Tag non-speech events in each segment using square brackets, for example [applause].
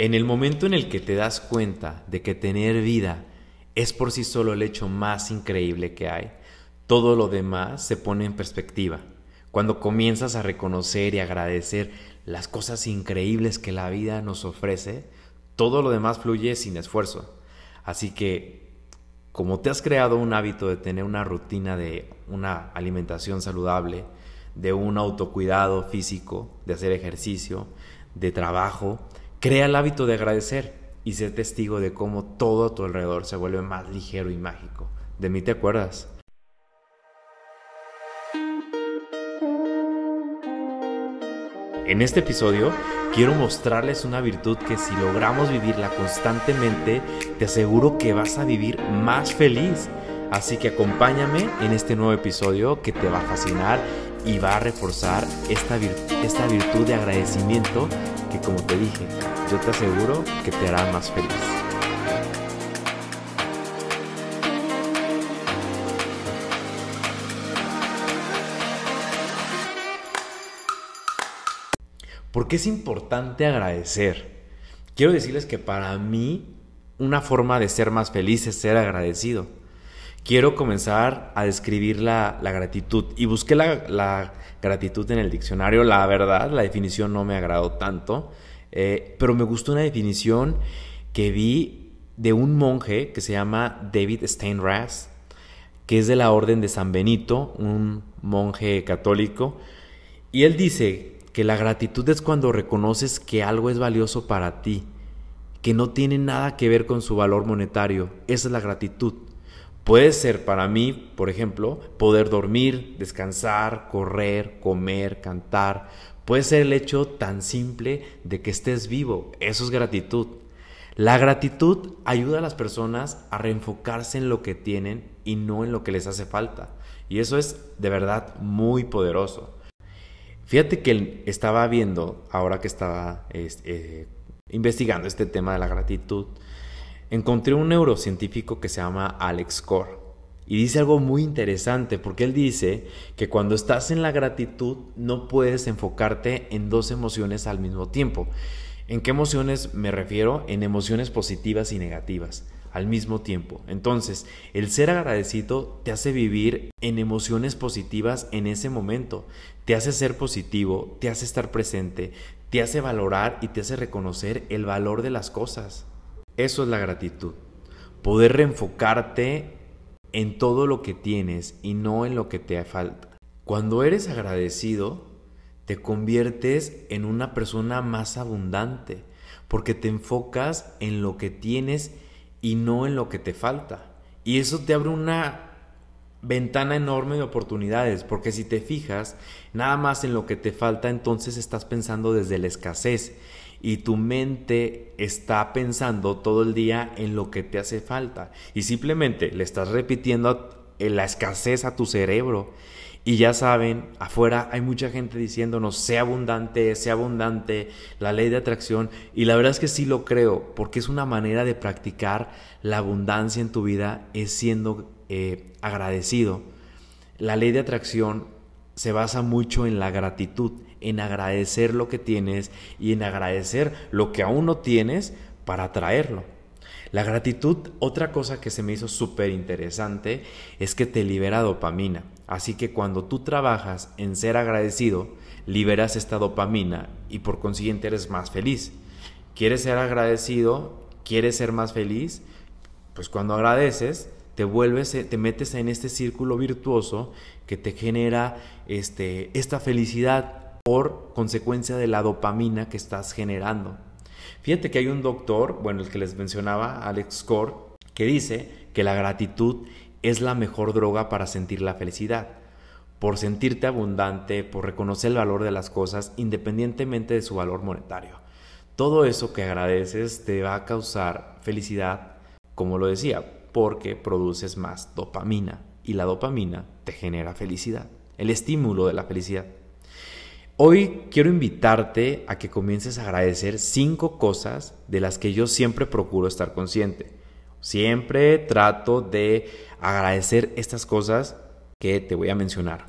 En el momento en el que te das cuenta de que tener vida es por sí solo el hecho más increíble que hay, todo lo demás se pone en perspectiva. Cuando comienzas a reconocer y agradecer las cosas increíbles que la vida nos ofrece, todo lo demás fluye sin esfuerzo. Así que, como te has creado un hábito de tener una rutina de una alimentación saludable, de un autocuidado físico, de hacer ejercicio, de trabajo, crea el hábito de agradecer y ser testigo de cómo todo a tu alrededor se vuelve más ligero y mágico. ¿De mí te acuerdas? En este episodio quiero mostrarles una virtud que si logramos vivirla constantemente, te aseguro que vas a vivir más feliz. Así que acompáñame en este nuevo episodio que te va a fascinar y va a reforzar esta, esta virtud de agradecimiento que como te dije, yo te aseguro que te hará más feliz. ¿Por qué es importante agradecer? Quiero decirles que para mí una forma de ser más feliz es ser agradecido. Quiero comenzar a describir la, gratitud y busqué la, gratitud en el diccionario. La verdad, la definición no me agradó tanto, eh, pero me gustó una definición que vi de un monje que se llama David Steinras, que es de la Orden de San Benito, un monje católico, y él dice que la gratitud es cuando reconoces que algo es valioso para ti, que no tiene nada que ver con su valor monetario. Esa es la gratitud. Puede ser para mí, por ejemplo, poder dormir, descansar, correr, comer, cantar. Puede ser el hecho tan simple de que estés vivo. Eso es gratitud. La gratitud ayuda a las personas a reenfocarse en lo que tienen y no en lo que les hace falta. Y eso es de verdad muy poderoso. Fíjate que estaba viendo, ahora que estaba eh, investigando este tema de la gratitud, encontré un neurocientífico que se llama Alex Core. Y dice algo muy interesante, porque él dice que cuando estás en la gratitud no puedes enfocarte en dos emociones al mismo tiempo. ¿En qué emociones me refiero? En emociones positivas y negativas al mismo tiempo. Entonces, el ser agradecido te hace vivir en emociones positivas en ese momento, te hace ser positivo, te hace estar presente, te hace valorar y te hace reconocer el valor de las cosas. Eso es la gratitud. Poder reenfocarte en todo lo que tienes y no en lo que te falta. Cuando eres agradecido, te conviertes en una persona más abundante, porque te enfocas en lo que tienes y no en lo que te falta. Y eso te abre una ventana enorme de oportunidades, porque si te fijas nada más en lo que te falta, entonces estás pensando desde la escasez y tu mente está pensando todo el día en lo que te hace falta y simplemente le estás repitiendo la escasez a tu cerebro y ya saben, afuera hay mucha gente diciéndonos, sea abundante, sea abundante, la ley de atracción. Y la verdad es que sí lo creo, porque es una manera de practicar la abundancia en tu vida, es siendo eh, agradecido. La ley de atracción se basa mucho en la gratitud, en agradecer lo que tienes y en agradecer lo que aún no tienes para atraerlo. La gratitud, otra cosa que se me hizo súper interesante, es que te libera dopamina. Así que cuando tú trabajas en ser agradecido, liberas esta dopamina y por consiguiente eres más feliz. ¿Quieres ser agradecido? ¿Quieres ser más feliz? Pues cuando agradeces, te vuelves, te metes en este círculo virtuoso que te genera este, esta felicidad por consecuencia de la dopamina que estás generando. Fíjate que hay un doctor, bueno, el que les mencionaba, Alex Core, que dice que la gratitud es la mejor droga para sentir la felicidad. Por sentirte abundante, por reconocer el valor de las cosas independientemente de su valor monetario. Todo eso que agradeces te va a causar felicidad, como lo decía, porque produces más dopamina y la dopamina te genera felicidad, el estímulo de la felicidad. Hoy quiero invitarte a que comiences a agradecer cinco cosas de las que yo siempre procuro estar consciente. Siempre trato de agradecer estas cosas que te voy a mencionar.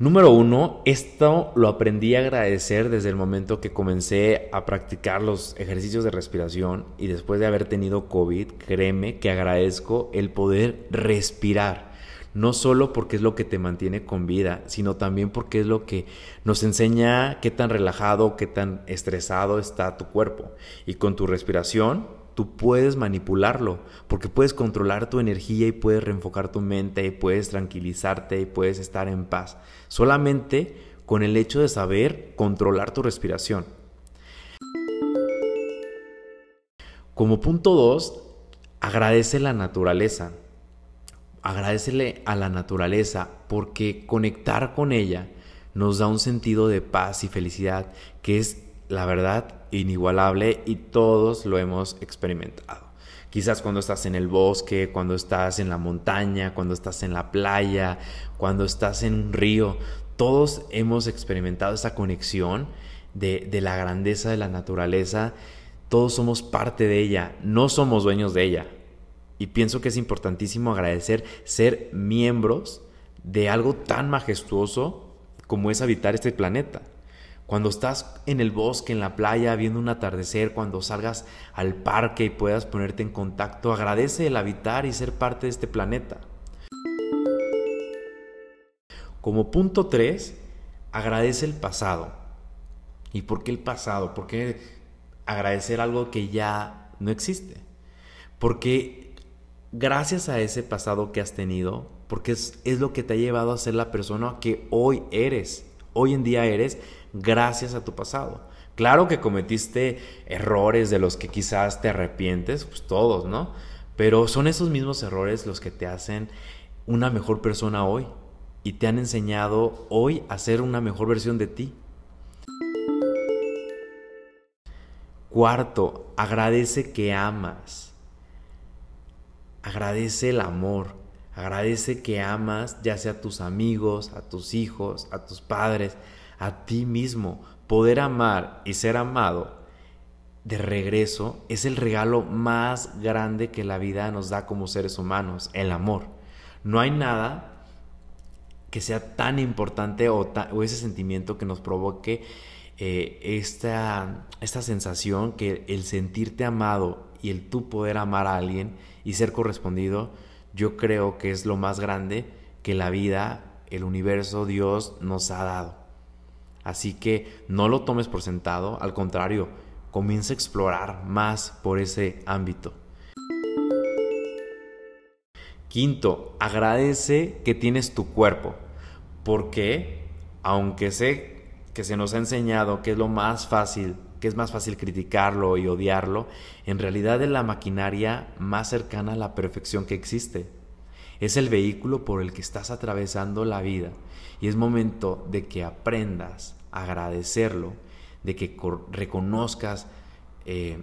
Número uno, esto lo aprendí a agradecer desde el momento que comencé a practicar los ejercicios de respiración y después de haber tenido COVID, créeme que agradezco el poder respirar. No solo porque es lo que te mantiene con vida, sino también porque es lo que nos enseña qué tan relajado, qué tan estresado está tu cuerpo. Y con tu respiración tú puedes manipularlo, porque puedes controlar tu energía y puedes reenfocar tu mente y puedes tranquilizarte y puedes estar en paz, solamente con el hecho de saber controlar tu respiración. Como punto dos, agradece la naturaleza. Agradecele a la naturaleza porque conectar con ella nos da un sentido de paz y felicidad que es la verdad, inigualable y todos lo hemos experimentado. Quizás cuando estás en el bosque, cuando estás en la montaña, cuando estás en la playa, cuando estás en un río, todos hemos experimentado esa conexión de, de la grandeza de la naturaleza. Todos somos parte de ella, no somos dueños de ella. Y pienso que es importantísimo agradecer ser miembros de algo tan majestuoso como es habitar este planeta. Cuando estás en el bosque, en la playa, viendo un atardecer, cuando salgas al parque y puedas ponerte en contacto, agradece el habitar y ser parte de este planeta. Como punto 3, agradece el pasado. ¿Y por qué el pasado? ¿Por qué agradecer algo que ya no existe? Porque gracias a ese pasado que has tenido, porque es, es lo que te ha llevado a ser la persona que hoy eres, hoy en día eres, gracias a tu pasado. Claro que cometiste errores de los que quizás te arrepientes, pues todos, ¿no? Pero son esos mismos errores los que te hacen una mejor persona hoy y te han enseñado hoy a ser una mejor versión de ti. Cuarto, agradece que amas. Agradece el amor. Agradece que amas ya sea a tus amigos, a tus hijos, a tus padres, a ti mismo. Poder amar y ser amado de regreso es el regalo más grande que la vida nos da como seres humanos, el amor. No hay nada que sea tan importante o, ese sentimiento que nos provoque eh, esta, esta sensación que el sentirte amado y el tú poder amar a alguien y ser correspondido, yo creo que es lo más grande que la vida, el universo, Dios nos ha dado. Así que no lo tomes por sentado, al contrario, comienza a explorar más por ese ámbito. Quinto, agradece que tienes tu cuerpo, porque aunque sé que se nos ha enseñado que es lo más fácil, que es más fácil criticarlo y odiarlo, en realidad es la maquinaria más cercana a la perfección que existe. Es el vehículo por el que estás atravesando la vida y es momento de que aprendas a agradecerlo, de que reconozcas eh,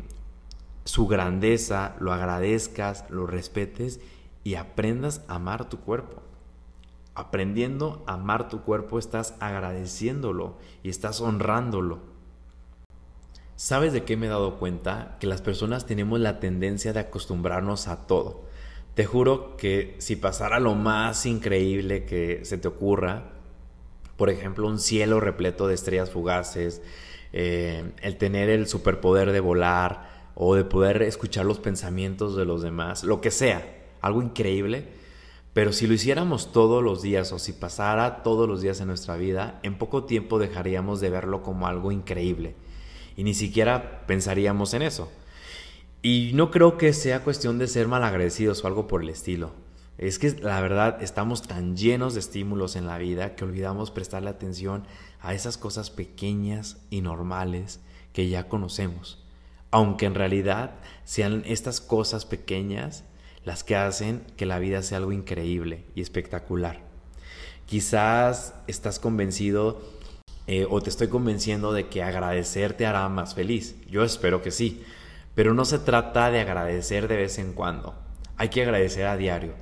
su grandeza, lo agradezcas, lo respetes y aprendas a amar tu cuerpo. Aprendiendo a amar tu cuerpo estás agradeciéndolo y estás honrándolo. ¿Sabes de qué me he dado cuenta? Que las personas tenemos la tendencia de acostumbrarnos a todo. Te juro que si pasara lo más increíble que se te ocurra, por ejemplo, un cielo repleto de estrellas fugaces, eh, el tener el superpoder de volar o de poder escuchar los pensamientos de los demás, lo que sea, algo increíble. Pero si lo hiciéramos todos los días o si pasara todos los días en nuestra vida, en poco tiempo dejaríamos de verlo como algo increíble y ni siquiera pensaríamos en eso. Y no creo que sea cuestión de ser malagradecidos o algo por el estilo. Es que la verdad estamos tan llenos de estímulos en la vida que olvidamos prestarle atención a esas cosas pequeñas y normales que ya conocemos. Aunque en realidad sean estas cosas pequeñas las que hacen que la vida sea algo increíble y espectacular. Quizás estás convencido eh, o te estoy convenciendo de que agradecer te hará más feliz. Yo espero que sí. Pero no se trata de agradecer de vez en cuando. Hay que agradecer a diario.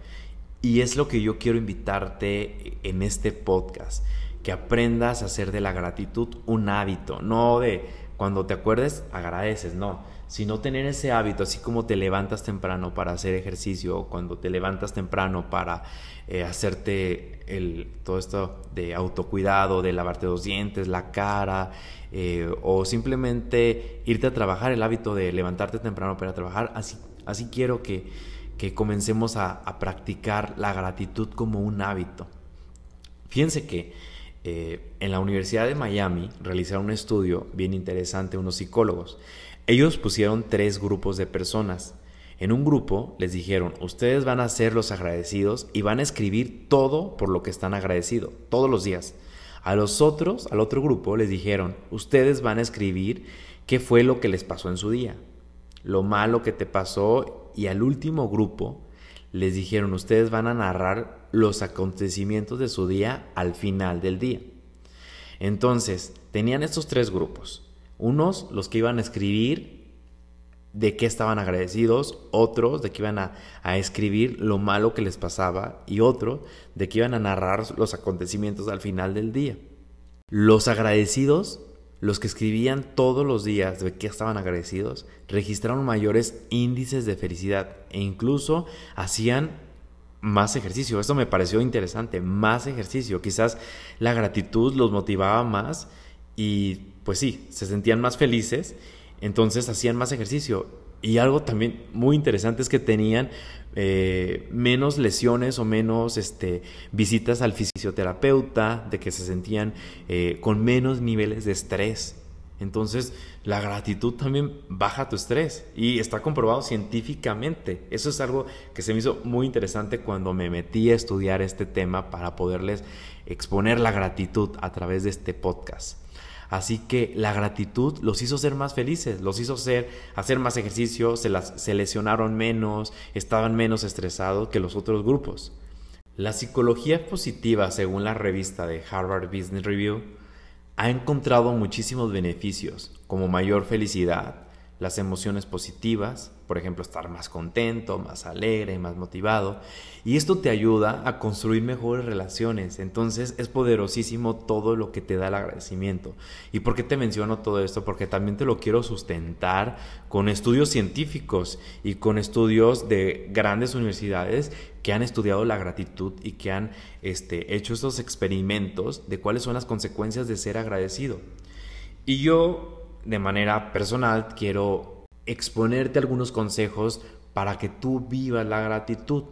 Y es lo que yo quiero invitarte en este podcast, que aprendas a hacer de la gratitud un hábito, no de cuando te acuerdes, agradeces, no, sino tener ese hábito, así como te levantas temprano para hacer ejercicio, o cuando te levantas temprano para eh, hacerte el, todo esto de autocuidado, de lavarte los dientes, la cara, eh, o simplemente irte a trabajar, el hábito de levantarte temprano para trabajar, así, así quiero que, que comencemos a, a practicar la gratitud como un hábito. Fíjense que eh, en la Universidad de Miami realizaron un estudio bien interesante unos psicólogos. Ellos pusieron tres grupos de personas. En un grupo les dijeron, ustedes van a ser los agradecidos y van a escribir todo por lo que están agradecidos, todos los días. A los otros, al otro grupo, les dijeron, ustedes van a escribir qué fue lo que les pasó en su día, lo malo que te pasó y al último grupo les dijeron, ustedes van a narrar los acontecimientos de su día al final del día. Entonces, tenían estos tres grupos. Unos, los que iban a escribir de qué estaban agradecidos, otros de que iban a, a, escribir lo malo que les pasaba y otro de que iban a narrar los acontecimientos al final del día. Los agradecidos los que escribían todos los días de que estaban agradecidos registraron mayores índices de felicidad e incluso hacían más ejercicio. Esto me pareció interesante, más ejercicio. Quizás la gratitud los motivaba más y pues sí, se sentían más felices, entonces hacían más ejercicio. Y algo también muy interesante es que tenían eh, menos lesiones o menos este, visitas al fisioterapeuta, de que se sentían eh, con menos niveles de estrés. Entonces, la gratitud también baja tu estrés y está comprobado científicamente. Eso es algo que se me hizo muy interesante cuando me metí a estudiar este tema para poderles exponer la gratitud a través de este podcast. Así que la gratitud los hizo ser más felices, los hizo ser, hacer más ejercicio, se, las, se lesionaron menos, estaban menos estresados que los otros grupos. La psicología positiva, según la revista de Harvard Business Review, ha encontrado muchísimos beneficios, como mayor felicidad, las emociones positivas, por ejemplo, estar más contento, más alegre, más motivado. Y esto te ayuda a construir mejores relaciones. Entonces es poderosísimo todo lo que te da el agradecimiento. ¿Y por qué te menciono todo esto? Porque también te lo quiero sustentar con estudios científicos y con estudios de grandes universidades que han estudiado la gratitud y que han este, hecho estos experimentos de cuáles son las consecuencias de ser agradecido. Y yo, de manera personal, quiero exponerte algunos consejos para que tú vivas la gratitud.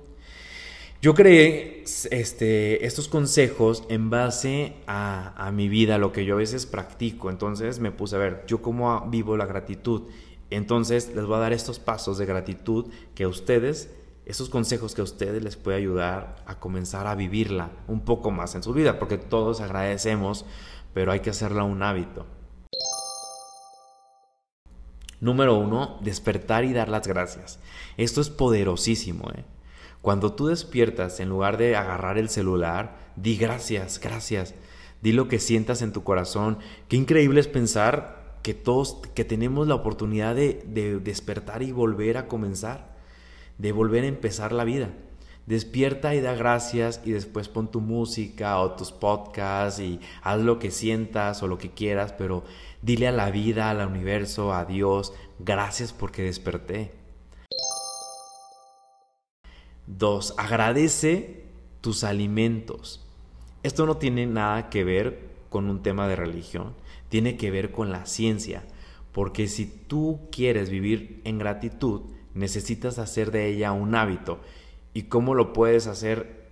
Yo creé este, estos consejos en base a, mi vida, lo que yo a veces practico. Entonces me puse a ver, yo cómo vivo la gratitud. Entonces les voy a dar estos pasos de gratitud que a ustedes, estos consejos que a ustedes les puede ayudar a comenzar a vivirla un poco más en su vida, porque todos agradecemos, pero hay que hacerla un hábito. Número uno, despertar y dar las gracias. Esto es poderosísimo. ¿eh? Cuando tú despiertas, en lugar de agarrar el celular, di gracias, gracias. Di lo que sientas en tu corazón. Qué increíble es pensar que todos, que tenemos la oportunidad de, de despertar y volver a comenzar, de volver a empezar la vida. Despierta y da gracias y después pon tu música o tus podcasts y haz lo que sientas o lo que quieras, pero dile a la vida, al universo, a Dios, gracias porque desperté. Dos, agradece tus alimentos. Esto no tiene nada que ver con un tema de religión, tiene que ver con la ciencia, porque si tú quieres vivir en gratitud, necesitas hacer de ella un hábito ¿Y cómo lo puedes hacer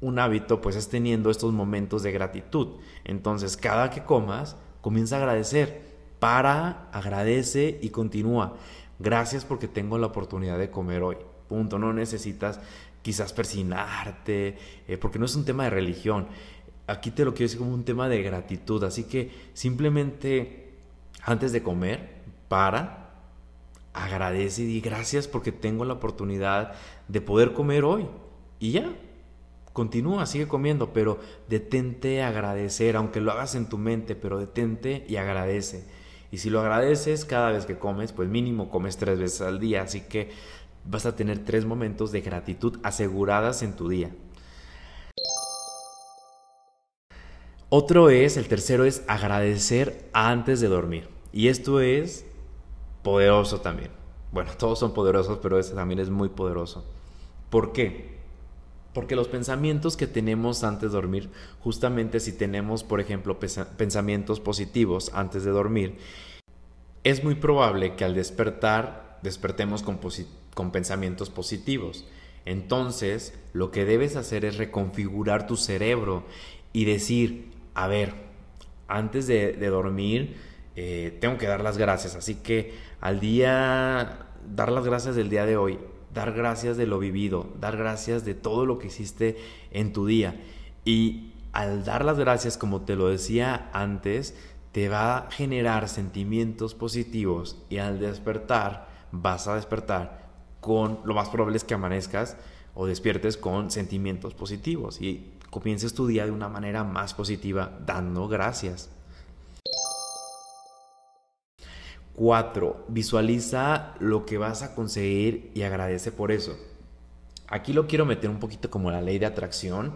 un hábito? Pues es teniendo estos momentos de gratitud. Entonces, cada que comas, comienza a agradecer. Para, agradece y continúa. Gracias porque tengo la oportunidad de comer hoy. Punto. No necesitas quizás persinarte, eh, porque no es un tema de religión. Aquí te lo quiero decir como un tema de gratitud. Así que simplemente antes de comer, para, agradece y di gracias porque tengo la oportunidad de poder comer hoy. Y ya, continúa, sigue comiendo, pero detente agradecer, aunque lo hagas en tu mente, pero detente y agradece. Y si lo agradeces cada vez que comes, pues mínimo comes tres veces al día, así que vas a tener tres momentos de gratitud aseguradas en tu día. Otro es, el tercero es agradecer antes de dormir. Y esto es poderoso también. Bueno, [laughs] todos son poderosos, pero este también es muy poderoso. ¿Por qué? Porque los pensamientos que tenemos antes de dormir, justamente si tenemos, por ejemplo, pensamientos positivos antes de dormir, es muy probable que al despertar despertemos con, con pensamientos positivos. Entonces, lo que debes hacer es reconfigurar tu cerebro y decir, a ver, antes de, dormir, eh, tengo que dar las gracias. Así que al día, dar las gracias del día de hoy, dar gracias de lo vivido, dar gracias de todo lo que hiciste en tu día. Y al dar las gracias, como te lo decía antes, te va a generar sentimientos positivos y al despertar vas a despertar con, lo más probable es que amanezcas o despiertes con sentimientos positivos y comiences tu día de una manera más positiva dando gracias. 4. Visualiza lo que vas a conseguir y agradece por eso. Aquí lo quiero meter un poquito como la ley de atracción,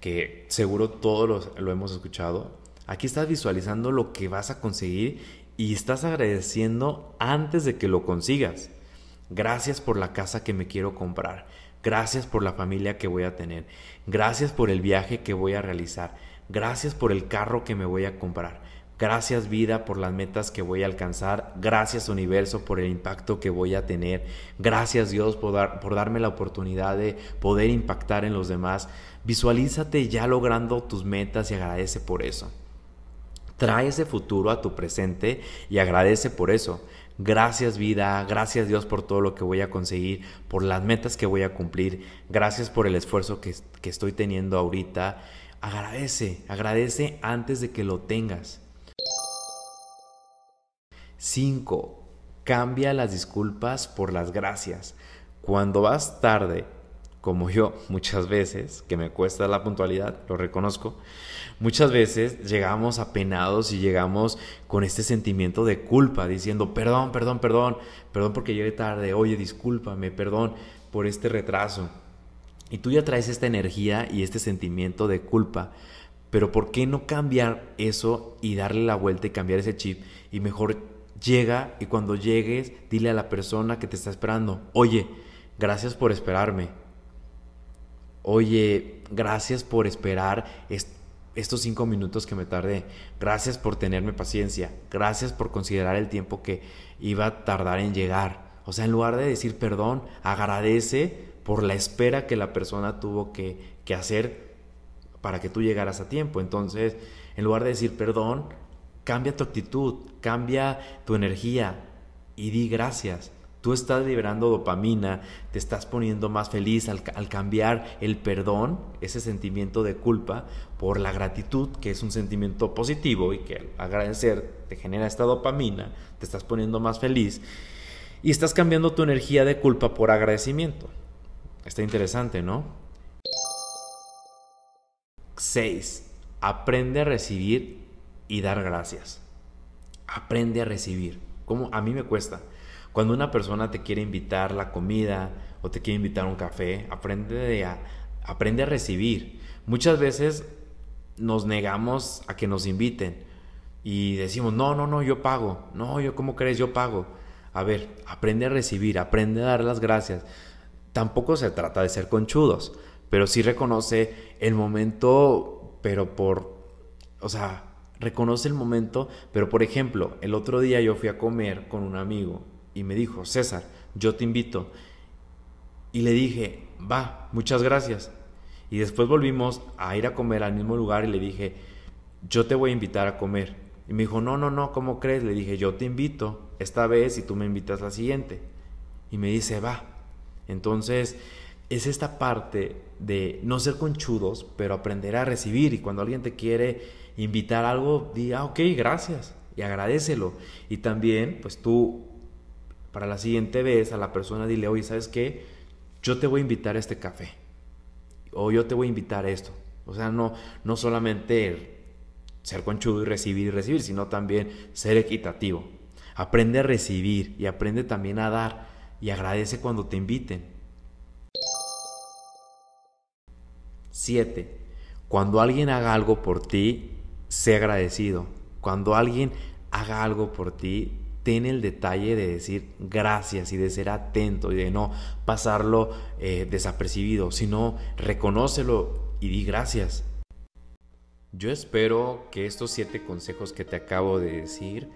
que seguro todos lo hemos escuchado. Aquí estás visualizando lo que vas a conseguir y estás agradeciendo antes de que lo consigas. Gracias por la casa que me quiero comprar. Gracias por la familia que voy a tener. Gracias por el viaje que voy a realizar. Gracias por el carro que me voy a comprar. Gracias vida por las metas que voy a alcanzar. Gracias universo por el impacto que voy a tener. Gracias Dios por, por darme la oportunidad de poder impactar en los demás. Visualízate ya logrando tus metas y agradece por eso. Trae ese futuro a tu presente y agradece por eso. Gracias vida, gracias Dios por todo lo que voy a conseguir, por las metas que voy a cumplir, gracias por el esfuerzo que, que estoy teniendo ahorita. Agradece, agradece antes de que lo tengas. 5. Cambia las disculpas por las gracias. Cuando vas tarde como yo muchas veces, que me cuesta la puntualidad, lo reconozco, muchas veces llegamos apenados y llegamos con este sentimiento de culpa, diciendo, perdón, perdón, perdón, perdón porque llegué tarde, oye, discúlpame, perdón por este retraso. Y tú ya traes esta energía y este sentimiento de culpa, pero ¿por qué no cambiar eso y darle la vuelta y cambiar ese chip? Y mejor llega y cuando llegues, dile a la persona que te está esperando, oye, gracias por esperarme oye, gracias por esperar estos cinco minutos que me tardé, gracias por tenerme paciencia, gracias por considerar el tiempo que iba a tardar en llegar. O sea, en lugar de decir perdón, agradece por la espera que la persona tuvo que, que hacer para que tú llegaras a tiempo. Entonces, en lugar de decir perdón, cambia tu actitud, cambia tu energía y di gracias. Tú estás liberando dopamina, te estás poniendo más feliz al, cambiar el perdón, ese sentimiento de culpa, por la gratitud, que es un sentimiento positivo y que al agradecer te genera esta dopamina, te estás poniendo más feliz y estás cambiando tu energía de culpa por agradecimiento. Está interesante, ¿no? 6. Aprende a recibir y dar gracias. Aprende a recibir. Como a mí me cuesta. Cuando una persona te quiere invitar la comida o te quiere invitar un café, aprende a, aprende a recibir. Muchas veces nos negamos a que nos inviten y decimos, no, no, no, yo pago. No, yo, ¿cómo crees? Yo pago. A ver, aprende a recibir, aprende a dar las gracias. Tampoco se trata de ser conchudos, pero sí reconoce el momento, pero por, o sea, reconoce el momento, pero por ejemplo, el otro día yo fui a comer con un amigo y me dijo, César, yo te invito. Y le dije, va, muchas gracias. Y después volvimos a ir a comer al mismo lugar y le dije, yo te voy a invitar a comer. Y me dijo, no, no, no, ¿cómo crees? Le dije, yo te invito esta vez y tú me invitas la siguiente. Y me dice, va. Entonces, es esta parte de no ser conchudos, pero aprender a recibir. Y cuando alguien te quiere invitar algo, diga, ah, ok, gracias. Y agradecelo. Y también, pues tú para la siguiente vez a la persona dile, oye, ¿sabes qué? Yo te voy a invitar a este café. O yo te voy a invitar a esto. O sea, no, no solamente ser conchudo y recibir y recibir, sino también ser equitativo. Aprende a recibir y aprende también a dar y agradece cuando te inviten. 7. Cuando alguien haga algo por ti, sé agradecido. Cuando alguien haga algo por ti, ten el detalle de decir gracias y de ser atento y de no pasarlo eh, desapercibido, sino reconócelo y di gracias. Yo espero que estos siete consejos que te acabo de decir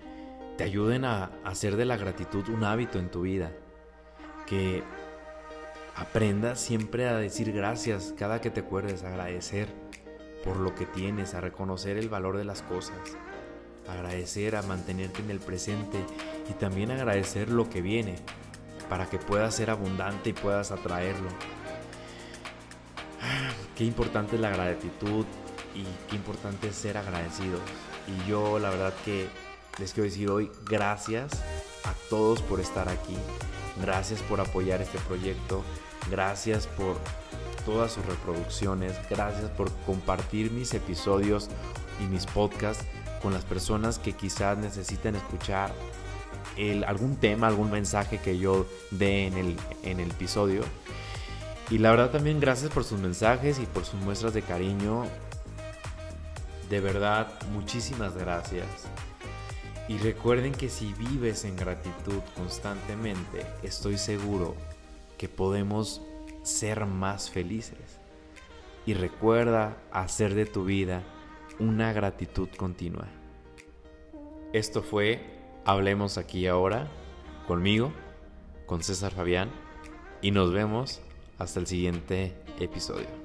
te ayuden a hacer de la gratitud un hábito en tu vida. Que aprendas siempre a decir gracias cada que te acuerdes, agradecer por lo que tienes, a reconocer el valor de las cosas, agradecer a mantenerte en el presente y también agradecer lo que viene para que puedas ser abundante y puedas atraerlo. Ah, qué importante es la gratitud y qué importante es ser agradecidos. Y yo la verdad que les quiero decir hoy gracias a todos por estar aquí. Gracias por apoyar este proyecto. Gracias por todas sus reproducciones. Gracias por compartir mis episodios y mis podcasts con las personas que quizás necesiten escuchar algún tema, algún mensaje que yo dé en el, en el episodio. Y la verdad también gracias por sus mensajes y por sus muestras de cariño. De verdad, muchísimas gracias. Y recuerden que si vives en gratitud constantemente, estoy seguro que podemos ser más felices. Y recuerda hacer de tu vida una gratitud continua. Esto fue Hablemos aquí ahora conmigo, con César Fabián, y nos vemos hasta el siguiente episodio.